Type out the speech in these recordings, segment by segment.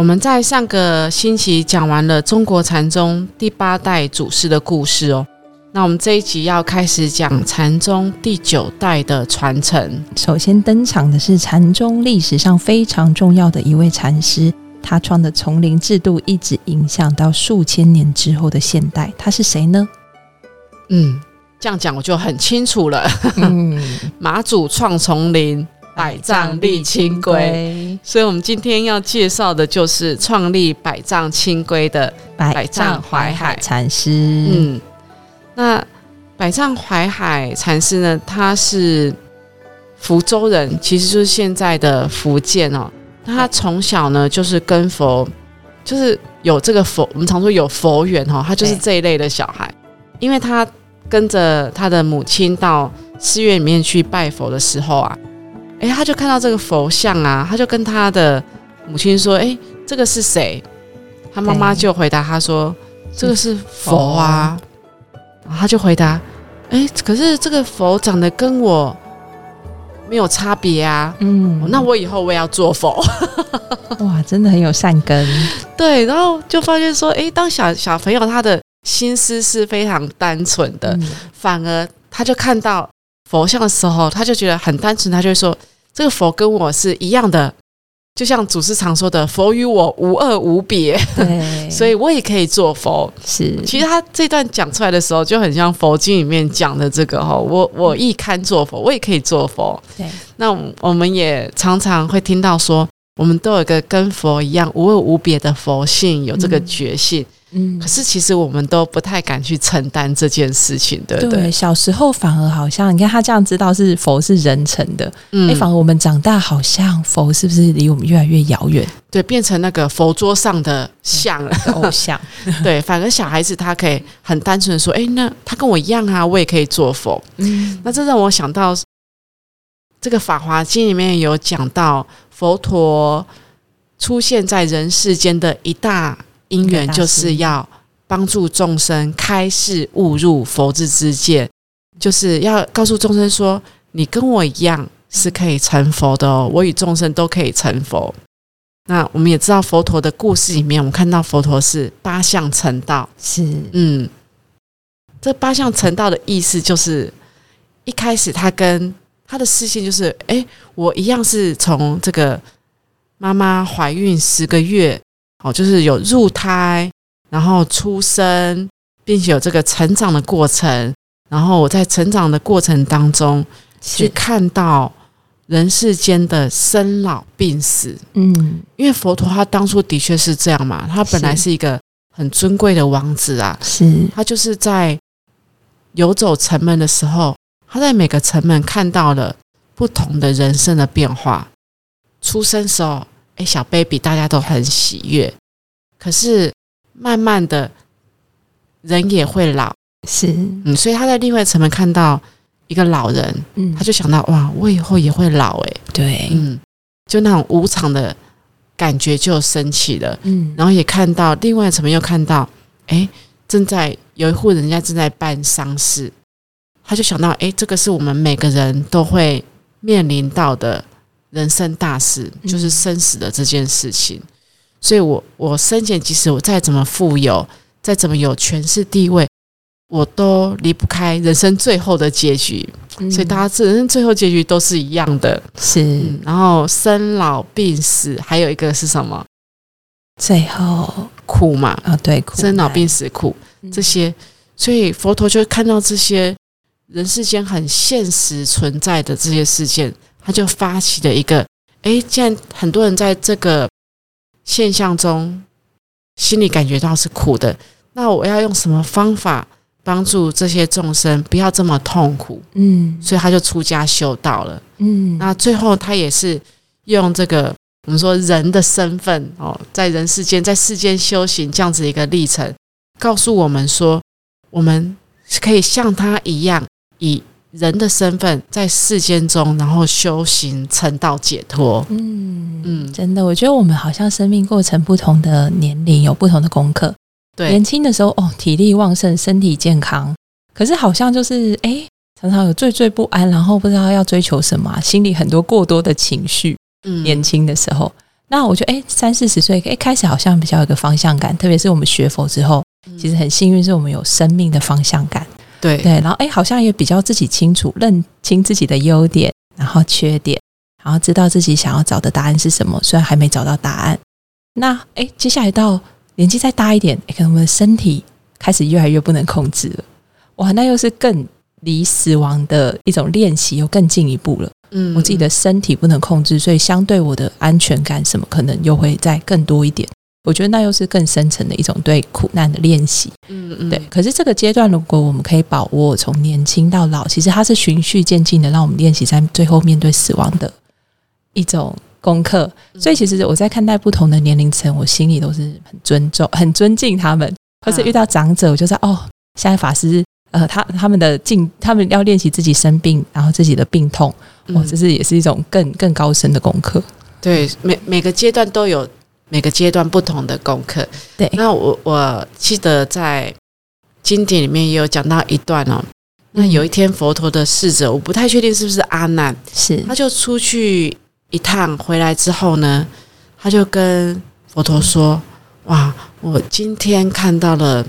我们在上个星期讲完了中国禅宗第八代祖师的故事哦，那我们这一集要开始讲禅宗第九代的传承。首先登场的是禅宗历史上非常重要的一位禅师，他创的丛林制度一直影响到数千年之后的现代。他是谁呢？嗯，这样讲我就很清楚了。嗯，马祖创丛林。百丈立清规，所以我们今天要介绍的就是创立百丈清规的百丈怀海禅师。嗯，那百丈怀海禅师呢？他是福州人，其实就是现在的福建哦。他从小呢就是跟佛，就是有这个佛，我们常说有佛缘哦。他就是这一类的小孩，因为他跟着他的母亲到寺院里面去拜佛的时候啊。哎，他就看到这个佛像啊，他就跟他的母亲说：“哎，这个是谁？”他妈妈就回答他说：“这个是佛啊。”然后他就回答：“哎，可是这个佛长得跟我没有差别啊。”嗯，那我以后我也要做佛。哇，真的很有善根。对，然后就发现说：“哎，当小小朋友他的心思是非常单纯的，反而他就看到佛像的时候，他就觉得很单纯，他就会说。”这个佛跟我是一样的，就像祖师常说的“佛与我无二无别 ”，所以我也可以做佛。是，其实他这段讲出来的时候，就很像佛经里面讲的这个哈，我我亦堪做佛，我也可以做佛。对，那我们也常常会听到说，我们都有一个跟佛一样无二无别的佛性，有这个觉性。嗯，可是其实我们都不太敢去承担这件事情，对不对？小时候反而好像，你看他这样知道是佛是人成的，哎，反而我们长大好像佛是不是离我们越来越遥远？对，变成那个佛桌上的像偶像。对，反而小孩子他可以很单纯的说，哎，那他跟我一样啊，我也可以做佛。嗯，那这让我想到这个《法华经》里面有讲到佛陀出现在人世间的一大。因缘就是要帮助众生开示悟入佛智之见，就是要告诉众生说：你跟我一样是可以成佛的哦，我与众生都可以成佛。那我们也知道佛陀的故事里面，我们看到佛陀是八相成道，是嗯，这八相成道的意思就是一开始他跟他的视线就是：哎，我一样是从这个妈妈怀孕十个月。哦，就是有入胎，然后出生，并且有这个成长的过程，然后我在成长的过程当中去看到人世间的生老病死。嗯，因为佛陀他当初的确是这样嘛，他本来是一个很尊贵的王子啊，是他就是在游走城门的时候，他在每个城门看到了不同的人生的变化。出生时候。哎，小 baby，大家都很喜悦。可是慢慢的，人也会老，是。嗯，所以他在另外层面看到一个老人，嗯，他就想到哇，我以后也会老，哎，对，嗯，就那种无常的感觉就升起了，嗯，然后也看到另外层面又看到，哎，正在有一户人家正在办丧事，他就想到，哎，这个是我们每个人都会面临到的。人生大事就是生死的这件事情，所以我我生前即使我再怎么富有，再怎么有权势地位，我都离不开人生最后的结局。所以大家人生最后结局都是一样的，是。然后生老病死，还有一个是什么？最后苦嘛？啊，对，生老病死苦这些，所以佛陀就看到这些人世间很现实存在的这些事件。他就发起了一个，哎，既然很多人在这个现象中心里感觉到是苦的，那我要用什么方法帮助这些众生不要这么痛苦？嗯，所以他就出家修道了。嗯，那最后他也是用这个我们说人的身份哦，在人世间，在世间修行这样子一个历程，告诉我们说，我们可以像他一样，以人的身份在世间中，然后修行成道解脱。嗯嗯，真的，我觉得我们好像生命过程不同的年龄有不同的功课。对，年轻的时候哦，体力旺盛，身体健康，可是好像就是哎，常常有惴惴不安，然后不知道要追求什么，心里很多过多的情绪。嗯，年轻的时候，那我觉得哎，三四十岁哎，开始好像比较有个方向感，特别是我们学佛之后，其实很幸运，是我们有生命的方向感。对对，然后哎，好像也比较自己清楚，认清自己的优点，然后缺点，然后知道自己想要找的答案是什么。虽然还没找到答案，那哎，接下来到年纪再大一点，可能我们的身体开始越来越不能控制了。哇，那又是更离死亡的一种练习，又更进一步了。嗯，我自己的身体不能控制，所以相对我的安全感什么，可能又会再更多一点。我觉得那又是更深层的一种对苦难的练习。嗯嗯，对。可是这个阶段，如果我们可以把握从年轻到老，其实它是循序渐进的，让我们练习在最后面对死亡的一种功课。所以，其实我在看待不同的年龄层，我心里都是很尊重、很尊敬他们。或是遇到长者，我就在哦，现在法师呃，他他们的进，他们要练习自己生病，然后自己的病痛，哦，这是也是一种更更高深的功课。对，每每个阶段都有。每个阶段不同的功课，对。那我我记得在经典里面也有讲到一段哦。那有一天佛陀的侍者，我不太确定是不是阿难，是他就出去一趟回来之后呢，他就跟佛陀说：“哇，我今天看到了，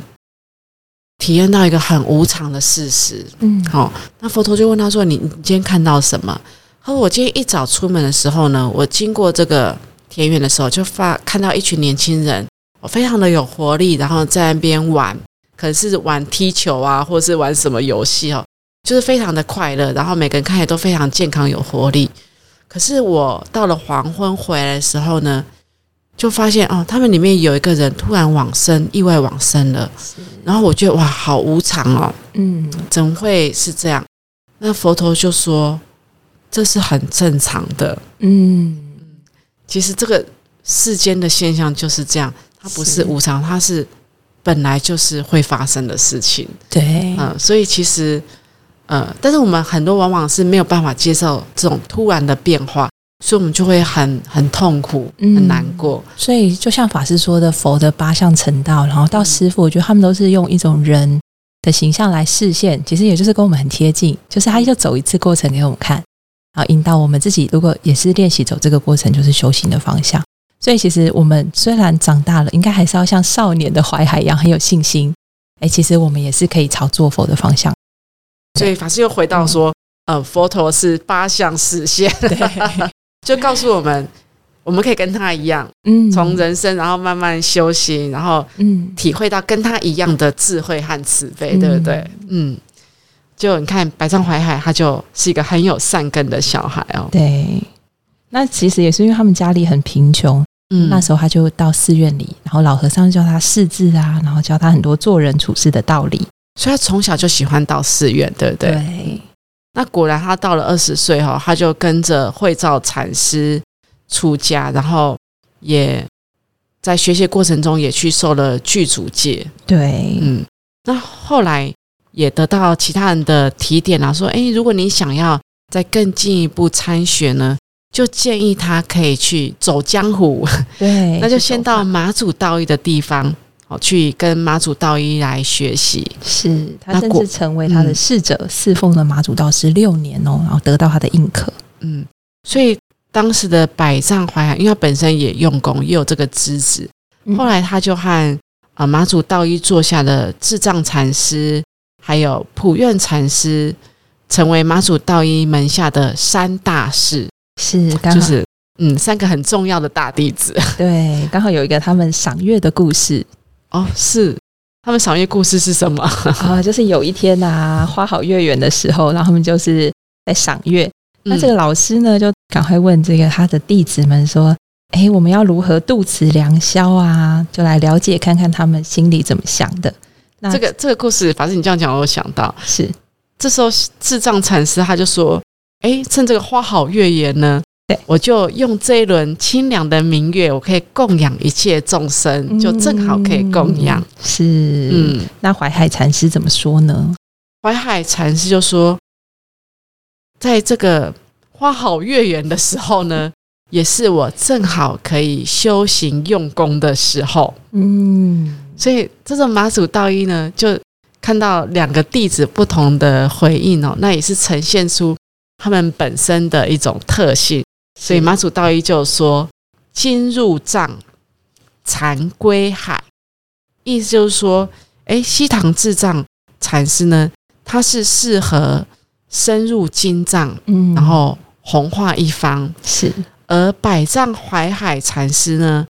体验到一个很无常的事实。”嗯，好。那佛陀就问他说：“你你今天看到什么？”他说：“我今天一早出门的时候呢，我经过这个。”田园的时候，就发看到一群年轻人，我非常的有活力，然后在那边玩，可能是玩踢球啊，或者是玩什么游戏哦，就是非常的快乐，然后每个人看起来都非常健康有活力。可是我到了黄昏回来的时候呢，就发现哦，他们里面有一个人突然往生，意外往生了。然后我觉得哇，好无常哦，嗯，怎会是这样？那佛陀就说，这是很正常的，嗯。其实这个世间的现象就是这样，它不是无常，它是本来就是会发生的事情。对，嗯，所以其实，呃，但是我们很多往往是没有办法接受这种突然的变化，所以我们就会很很痛苦、很难过。所以就像法师说的，佛的八相成道，然后到师傅，我觉得他们都是用一种人的形象来示现，其实也就是跟我们很贴近，就是他就走一次过程给我们看。啊，引导我们自己，如果也是练习走这个过程，就是修行的方向。所以，其实我们虽然长大了，应该还是要像少年的怀海一样很有信心。哎，其实我们也是可以朝做佛的方向。所以法师又回到说，呃，佛陀是八相实现，就告诉我们，我们可以跟他一样，嗯，从人生然后慢慢修行，然后嗯，体会到跟他一样的智慧和慈悲，对不对？嗯。就你看，百丈淮海，他就是一个很有善根的小孩哦。对，那其实也是因为他们家里很贫穷，嗯，那时候他就到寺院里，然后老和尚教他识字啊，然后教他很多做人处事的道理，所以他从小就喜欢到寺院，对不对？对。那果然，他到了二十岁哈，他就跟着慧照禅师出家，然后也在学习过程中也去受了具足戒。对，嗯，那后来。也得到其他人的提点啊，说：“哎，如果你想要再更进一步参选呢，就建议他可以去走江湖。对，那就先到马祖道一的地方，哦，去跟马祖道一来学习。是他甚至成为他的侍者，侍奉了马祖道十六年哦，然后得到他的印可。嗯，所以当时的百丈怀海，因为他本身也用功，也有这个资质，后来他就和啊马祖道一座下的智障禅师。”还有普愿禅师成为马祖道一门下的三大士，是，就是嗯，三个很重要的大弟子。对，刚好有一个他们赏月的故事。哦，是，他们赏月故事是什么 啊？就是有一天呐，花好月圆的时候，然后他们就是在赏月。那这个老师呢，就赶快问这个他的弟子们说：“哎，我们要如何度此良宵啊？就来了解看看他们心里怎么想的。”这个这个故事，反正你这样讲，我想到。是。这时候智障禅师他就说：“哎，趁这个花好月圆呢，对，我就用这一轮清凉的明月，我可以供养一切众生，就正好可以供养。是，嗯，那淮海禅师怎么说呢？淮海禅师就说，在这个花好月圆的时候呢，也是我正好可以修行用功的时候。嗯，所以这种马祖道一呢，就看到两个弟子不同的回应哦，那也是呈现出他们本身的一种特性。所以马祖道一就说：“今入藏，禅归海。”意思就是说，哎，西塘智藏禅师呢，他是适合深入经藏，嗯然后弘化一方。是，而百丈怀海禅师呢，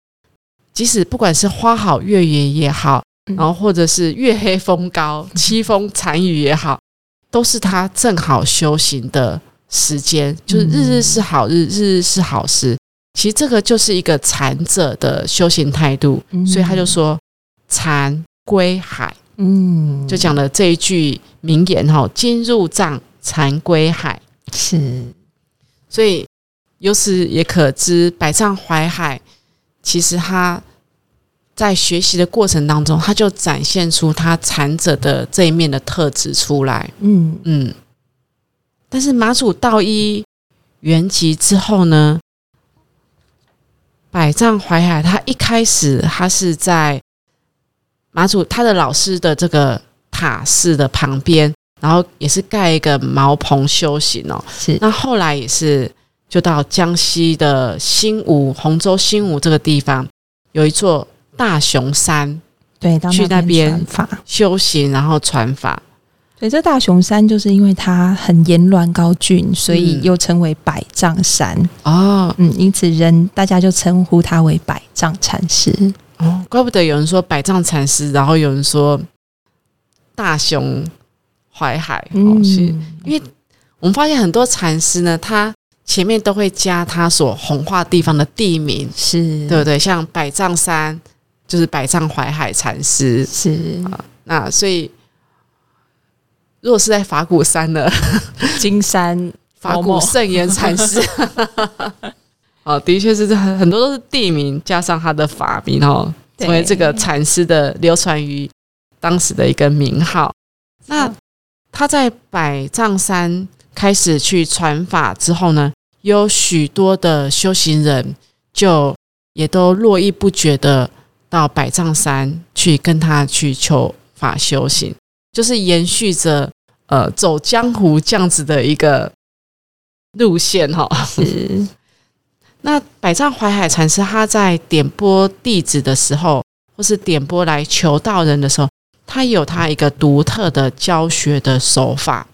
即使不管是花好月圆也好，嗯。然后或者是月黑风高、凄风残雨也好，都是他正好修行的时间，就是日日是好日，日日是好时。其实这个就是一个禅者的修行态度，嗯。所以他就说禅归海，嗯，就讲了这一句名言哈：金入藏，禅归海。是，所以由此也可知，百丈怀海其实他在学习的过程当中，他就展现出他禅者的这一面的特质出来。嗯嗯，但是马祖道一圆寂之后呢，百丈怀海他一开始他是在马祖他的老师的这个塔寺的旁边，然后也是盖一个茅棚修行哦。是，那后来也是就到江西的新吴洪州新吴这个地方，有一座大雄山对，到去那边传法。修行，然后传法。所以这大雄山就是因为它很沿峦高峻，所以嗯又称为百丈山。哦嗯，因此人大家就称呼它为百丈禅师。哦，怪不得有人说百丈禅师，然后有人说大雄淮海。哦，是因为我们发现很多禅师呢，他前面都会加他所弘化地方的地名，是，对不对？像百丈山就是百丈怀海禅师，是。啊那所以如果是在法鼓山呢，金山 法鼓圣严禅师，哦，的确是很很多都是地名加上他的法名哦，对。成为这个禅师的流传于当时的一个名号。那他在百丈山开始去传法之后呢，有许多的修行人就也都络绎不绝的到百丈山去跟他去求法修行，就是延续着呃走江湖这样子的一个路线哈、是。那百丈怀海禅师他在点拨弟子的时候，或是点拨来求道人的时候，他有他一个独特的教学的手法。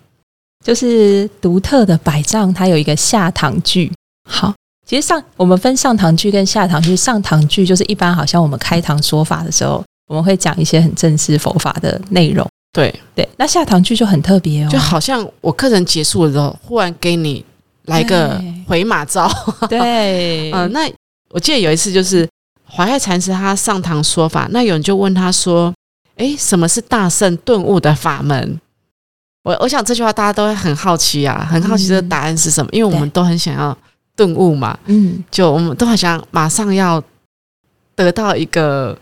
就是独特的百丈，它有一个下堂句。好，其实上我们分上堂句跟下堂句，上堂句就是一般好像我们开堂说法的时候，我们会讲一些很正式佛法的内容。对，对，那下堂句就很特别哦，就好像我课程结束的时候，忽然给你来个对回马招。对，嗯、那我记得有一次就是怀海禅师他上堂说法，那有人就问他说：“诶，什么是大圣顿悟的法门？”我我想这句话大家都会很好奇啊，很好奇这个答案是什么，因为我们都很想要顿悟嘛，嗯，就我们都好像马上要得到一个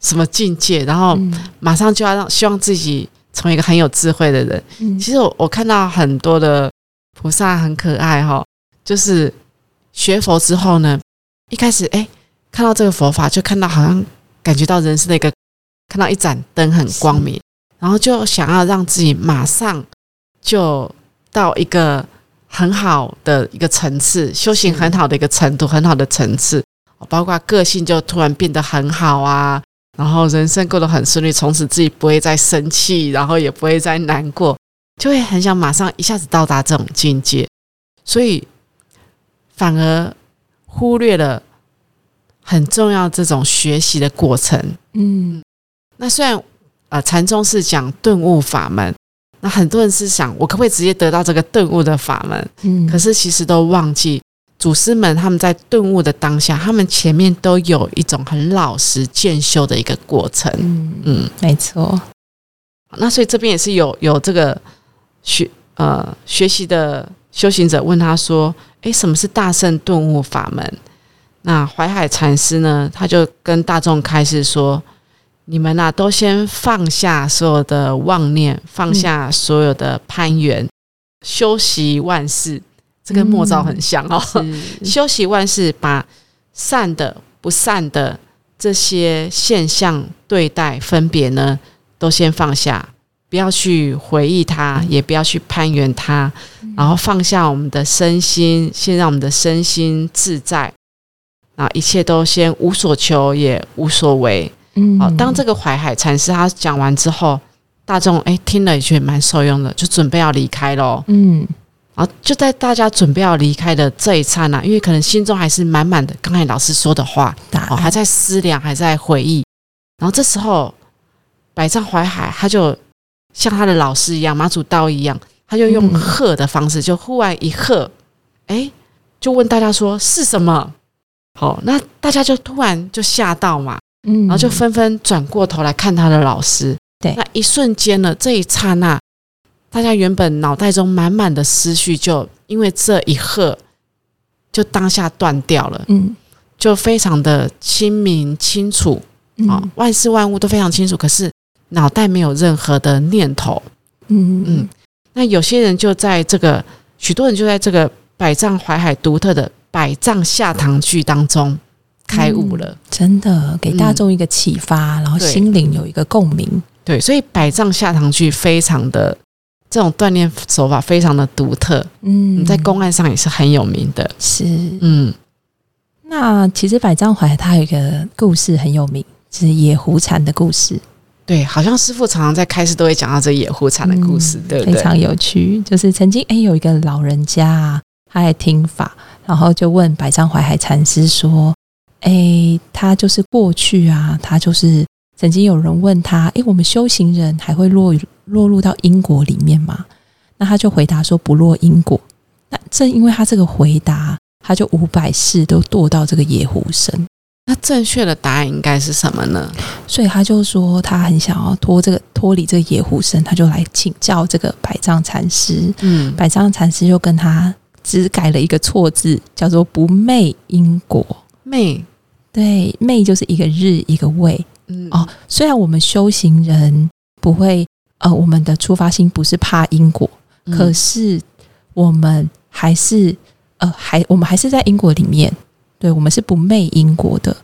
什么境界，然后嗯。马上就要让希望自己成为一个很有智慧的人。嗯。其实我我看到很多的菩萨很可爱哈、就是学佛之后呢，一开始哎看到这个佛法，就看到好像感觉到人生的一个看到一盏灯很光明，然后就想要让自己马上就到一个很好的一个层次，修行很好的一个程度，很好的层次，包括个性就突然变得很好啊。然后人生过得很顺利，从此自己不会再生气，然后也不会再难过，就会很想马上一下子到达这种境界，所以反而忽略了很重要这种学习的过程。嗯那虽然呃禅宗是讲顿悟法门，那很多人是想我可不可以直接得到这个顿悟的法门？嗯，可是其实都忘记祖师们他们在顿悟的当下，他们前面都有一种很老实渐修的一个过程。嗯嗯，没错，那所以这边也是有有这个学呃学习的修行者问他说：“诶，什么是大圣顿悟法门？那淮海禅师呢，他就跟大众开示说：你们呐、都先放下所有的妄念，放下所有的攀缘，修习万事。这跟莫照很像哦。是 修习万事，把善的、不善的这些现象对待分别呢，都先放下，不要去回忆它，也不要去攀援它，然后放下我们的身心，先让我们的身心自在，然后一切都先无所求，也无所为。嗯好，当这个淮海禅师他讲完之后，大众哎听了也觉得蛮受用的，就准备要离开喽。嗯然后就在大家准备要离开的这一刹那，因为可能心中还是满满的刚才老师说的话，哦，还在思量，还在回忆。然后这时候，百丈怀海他就像他的老师一样，马祖道一样，他就用嗯喝的方式，就忽然一喝，哎，就问大家说是什么？好，那大家就突然就吓到嘛，嗯，然后就纷纷转过头来看他的老师。对。那一瞬间呢，这一刹那，大家原本脑袋中满满的思绪，就因为这一刻，就当下断掉了，嗯。就非常的清明清楚。啊、嗯万事万物都非常清楚，可是脑袋没有任何的念头。嗯嗯，那有些人就在这个，许多人就在这个百丈淮海独特的百丈下堂剧当中开悟了。真的给大众一个启发，然后心灵有一个共鸣。对，所以百丈下堂去非常的这种锻炼手法非常的独特，嗯嗯，在公案上也是很有名的。是嗯，那其实百丈怀它有一个故事很有名，就是野狐禅的故事，对，好像师傅常常在开始都会讲到这野狐禅的故事，嗯对不对？非常有趣。就是曾经哎有一个老人家啊，他爱听法，然后就问百丈怀海禅师说：“诶，他就是过去啊，他就是曾经有人问他，哎，我们修行人还会落落入到因果里面吗？”那他就回答说：“不落因果。”那正因为他这个回答，他就五百世都堕到这个野狐身。那正确的答案应该是什么呢？所以他就说他很想要脱这个脱离这个野狐身，他就来请教这个百丈禅师。嗯，百丈禅师就跟他只改了一个错字，叫做不昧因果。昧，对，昧就是一个日一个未嗯，哦。虽然我们修行人不会，呃，我们的出发心不是怕因果，嗯可是我们还是呃，还我们还是在因果里面，对我们是不昧因果的。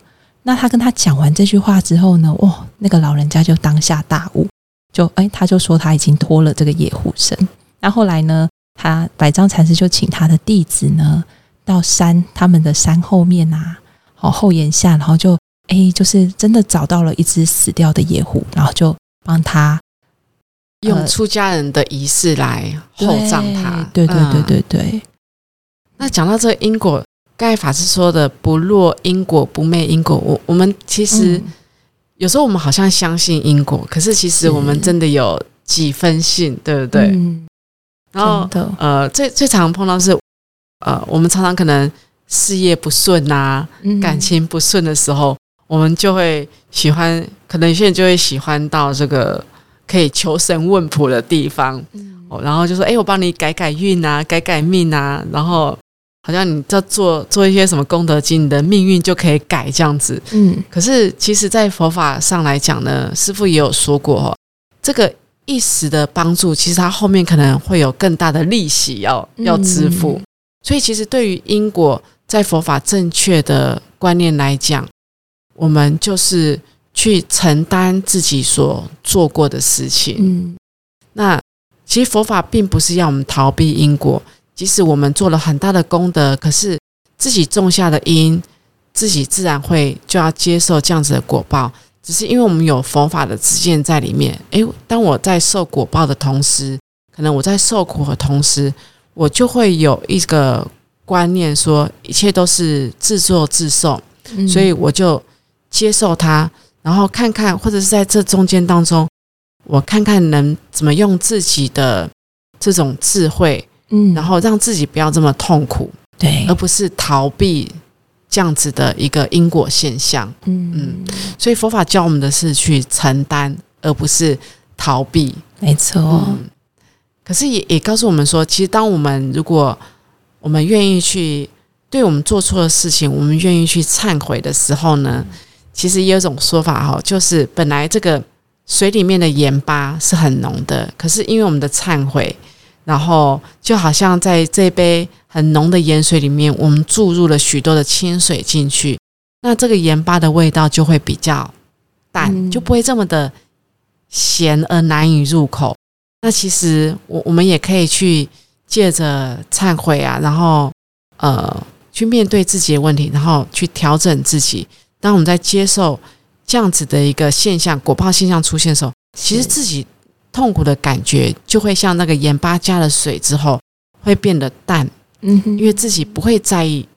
那他跟他讲完这句话之后呢，哇，那个老人家就当下大悟，就哎，他就说他已经脱了这个野狐身。那后来呢，他百丈禅师就请他的弟子呢到山他们的山后面啊，哦后檐下，然后就哎，就是真的找到了一只死掉的野狐，然后就帮他用出家人的仪式来厚葬他。对对对嗯对对，那讲到这个因果，刚才法师说的不落因果、不昧因果，我我们其实、嗯有时候我们好像相信因果，可是其实我们真的有几分信，对不对？嗯然后，呃，最最常碰到是呃，我们常常可能事业不顺啊，嗯感情不顺的时候，我们就会喜欢，可能有些人就会喜欢到这个可以求神问卜的地方，嗯。哦，然后就说，哎，我帮你改改运啊，改改命啊，然后好像你在做做一些什么功德经，你的命运就可以改这样子。嗯。可是其实，在佛法上来讲呢，师父也有说过哦，这个一时的帮助，其实它后面可能会有更大的利息要要支付。嗯。所以，其实对于因果，在佛法正确的观念来讲，我们就是去承担自己所做过的事情。嗯那其实佛法并不是要我们逃避因果，即使我们做了很大的功德，可是自己种下的因，自己自然会就要接受这样子的果报。只是因为我们有佛法的知见在里面，诶，当我在受果报的同时，可能我在受苦的同时，我就会有一个观念说，一切都是自作自受。嗯所以我就接受它，然后看看，或者是在这中间当中，我看看能怎么用自己的这种智慧，嗯然后让自己不要这么痛苦，对而不是逃避这样子的一个因果现象。嗯所以佛法教我们的是去承担，而不是逃避。没错嗯，可是也也告诉我们说，其实当我们如果我们愿意去对我们做错的事情，我们愿意去忏悔的时候呢，其实也有一种说法哈，就是本来这个水里面的盐巴是很浓的，可是因为我们的忏悔，然后就好像在这杯很浓的盐水里面，我们注入了许多的清水进去，那这个盐巴的味道就会比较淡，嗯就不会这么的咸而难以入口。那其实我我们也可以去借着忏悔啊，然后呃去面对自己的问题，然后去调整自己。当我们在接受这样子的一个现象果报现象出现的时候，其实自己痛苦的感觉就会像那个盐巴加了水之后会变得淡，嗯哼，因为自己不会在意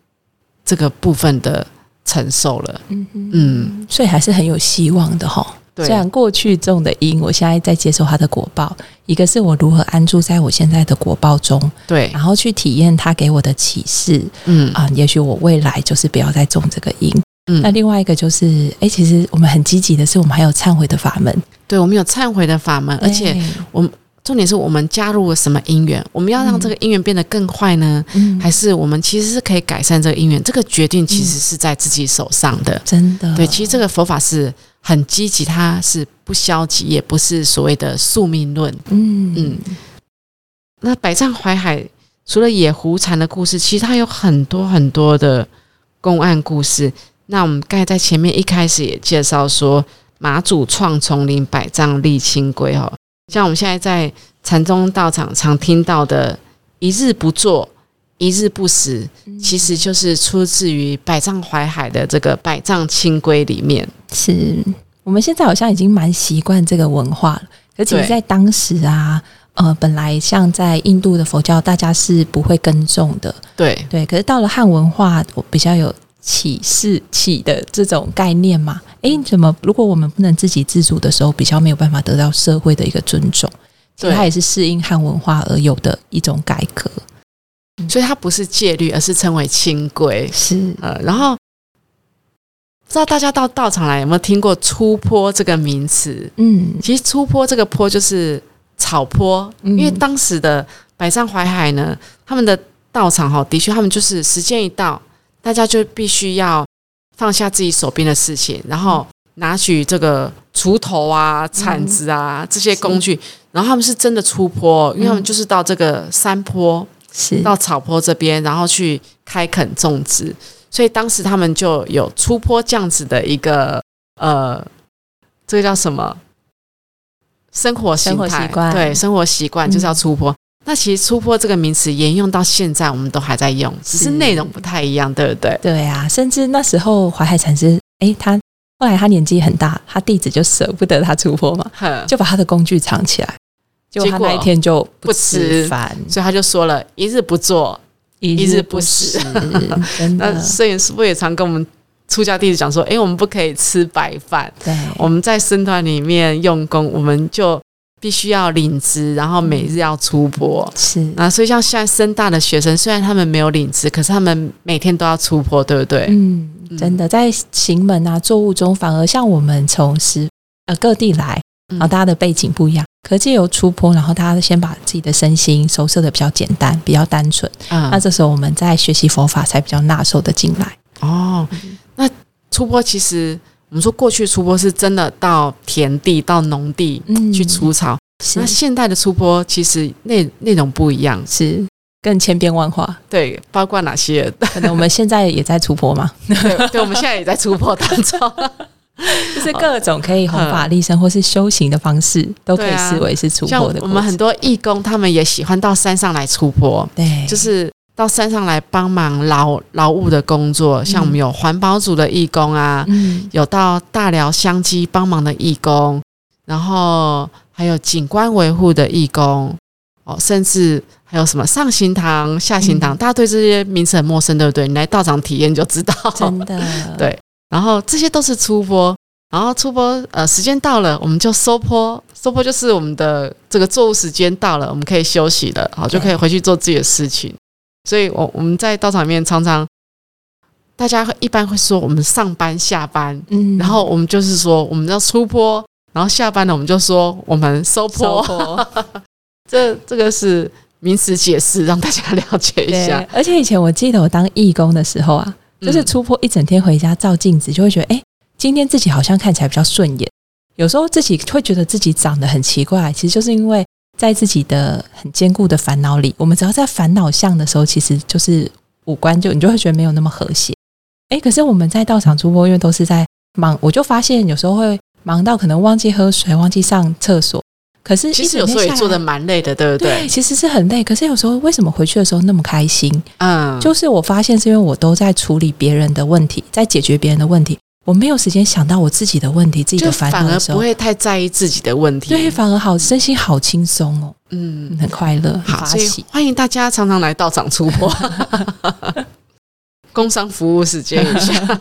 这个部分的承受了。嗯哼嗯，所以还是很有希望的哈。对虽然过去种的因，我现在在接受它的果报，一个是我如何安住在我现在的果报中，对，然后去体验它给我的启示嗯。啊、也许我未来就是不要再种这个因。嗯。那另外一个就是，哎，其实我们很积极的是，我们还有忏悔的法门，对，我们有忏悔的法门，而且我们重点是我们加入了什么因缘？我们要让这个因缘变得更坏呢，嗯。还是我们其实是可以改善这个因缘？这个决定其实是在自己手上的。真的。对，其实这个佛法是很积极，他是不消极，也不是所谓的宿命论。嗯嗯那百丈怀海除了野狐禅的故事，其实它有很多很多的公案故事。那我们刚才在前面一开始也介绍说，马祖创丛林，百丈立清规哦。像我们现在在禅宗道场常听到的“一日不做，一日不食”，其实就是出自于百丈怀海的这个百丈清规里面。是我们现在好像已经蛮习惯这个文化了，而且对在当时啊，呃，本来像在印度的佛教，大家是不会耕种的，对，对。可是到了汉文化，我比较有起事起的这种概念嘛。诶，怎么如果我们不能自给自足的时候，比较没有办法得到社会的一个尊重？其实对它也是适应汉文化而有的一种改革。所以它不是戒律，而是称为清规。是，呃，然后不知道大家到道场来有没有听过出坡这个名词？嗯。其实出坡这个坡就是草坡，嗯。因为当时的百丈怀海呢，他们的道场哈，的确他们就是时间一到，大家就必须要放下自己手边的事情，然后拿取这个锄头啊、铲子啊、这些工具，然后他们是真的出坡，因为他们就是到这个山坡。是到草坡这边，然后去开垦种植，所以当时他们就有出坡这样子的一个呃，这个叫什么生活形生活态？习惯对，生活习惯就是要出坡。那其实出坡这个名词沿用到现在，我们都还在用，只是是内容不太一样，对不对？对啊，甚至那时候淮海禅师，诶，他后来他年纪很大，他弟子就舍不得他出坡嘛，哼，就把他的工具藏起来。结果他那一天就不吃吃饭，所以他就说了一日不做。一日不食 真那的摄影师傅也常跟我们出家弟子讲说，诶，我们不可以吃白饭。对，我们在僧团里面用功，我们就必须要领职，然后每日要出坡。是啊，所以像现在深大的学生，虽然他们没有领职，可是他们每天都要出坡，对不对？嗯，真的在行门啊作物中，反而像我们从十呃各地来，嗯然后大家的背景不一样，可借由出坡，然后大家先把自己的身心收摄的比较简单，比较单纯，嗯那这时候我们在学习佛法才比较纳受的进来。哦，那出坡其实我们说过去出坡是真的到田地、到农地嗯去除草，是那现代的出坡其实内内容不一样，是更千变万化。对，包括哪些？可能我们现在也在出坡嘛，对，对，我们现在也在出坡当中。就是各种可以弘法利生或是修行的方式，都可以视为是出像坡的。我们很多义工，他们也喜欢到山上来出坡。对，就是到山上来帮忙劳劳务的工作，像我们有环保组的义工啊，嗯有到大寮香积帮忙的义工，然后还有景观维护的义工，哦，甚至还有什么上行堂、下行堂，嗯大家对这些名词很陌生，对不对？你来道场体验就知道。真的 对然后这些都是出坡，然后出坡，呃，时间到了，我们就收坡，收坡就是我们的这个作物时间到了，我们可以休息了，好，就可以回去做自己的事情。所以我我们在道场里面常常，大家会一般会说我们上班下班，嗯然后我们就是说我们要出坡，然后下班了我们就说我们收坡，这这个是名词解释，让大家了解一下。，而且以前我记得我当义工的时候啊，就是嗯出坡一整天回家照镜子，就会觉得，哎、今天自己好像看起来比较顺眼。有时候自己会觉得自己长得很奇怪，其实就是因为在自己的很坚固的烦恼里，我们只要在烦恼相的时候，其实就是五官就你就会觉得没有那么和谐。哎，可是我们在道场出坡，因为都是在忙，我就发现有时候会忙到可能忘记喝水，忘记上厕所。可是其实有时候也做的的蛮累的，对不对，对？其实是很累。可是有时候为什么回去的时候那么开心？嗯，就是我发现是因为我都在处理别人的问题，在解决别人的问题，我没有时间想到我自己的问题、自己的烦反而恼的时候，不会太在意自己的问题。对，反而好，身心好轻松哦，嗯，很快乐，很好，所以发喜。欢迎大家常常来道场出坡，工商服务时间一下。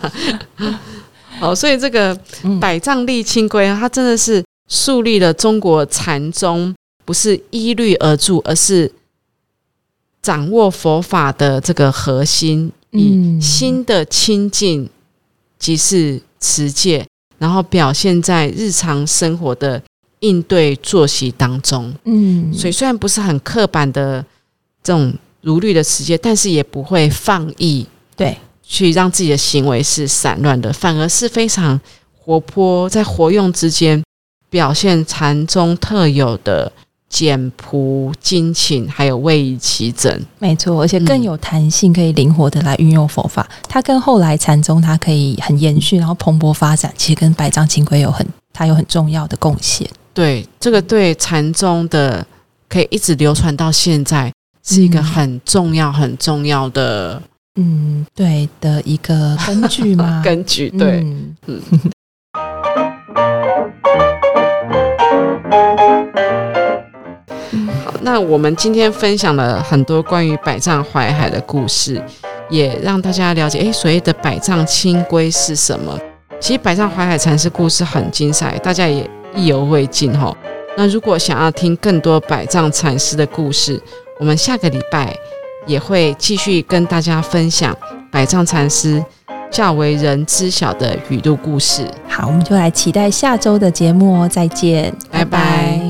好，所以这个嗯百丈立清规，它真的是树立了中国禅宗不是依律而住，而是掌握佛法的这个核心，以嗯心的清净即是持戒，然后表现在日常生活的应对作息当中。嗯，所以虽然不是很刻板的这种如律的持戒，但是也不会放逸对，去让自己的行为是散乱的，反而是非常活泼，在活用之间表现禅宗特有的简朴、精勤，还有位移齐整。没错，而且更嗯有弹性，可以灵活的来运用佛法。它跟后来禅宗，它可以很延续，然后蓬勃发展。其实跟百丈清规有很，它有很重要的贡献。对，这个对禅宗的可以一直流传到现在，是一个嗯很重要、很重要的嗯，对的一个根据吗？根据。对，嗯好，那我们今天分享了很多关于百丈怀海的故事，也让大家了解，诶，所谓的百丈清规是什么？其实百丈怀海禅师故事很精彩，大家也意犹未尽哈。那如果想要听更多百丈禅师的故事，我们下个礼拜也会继续跟大家分享百丈禅师较为人知晓的语录故事。好，我们就来期待下周的节目哦，再见，拜拜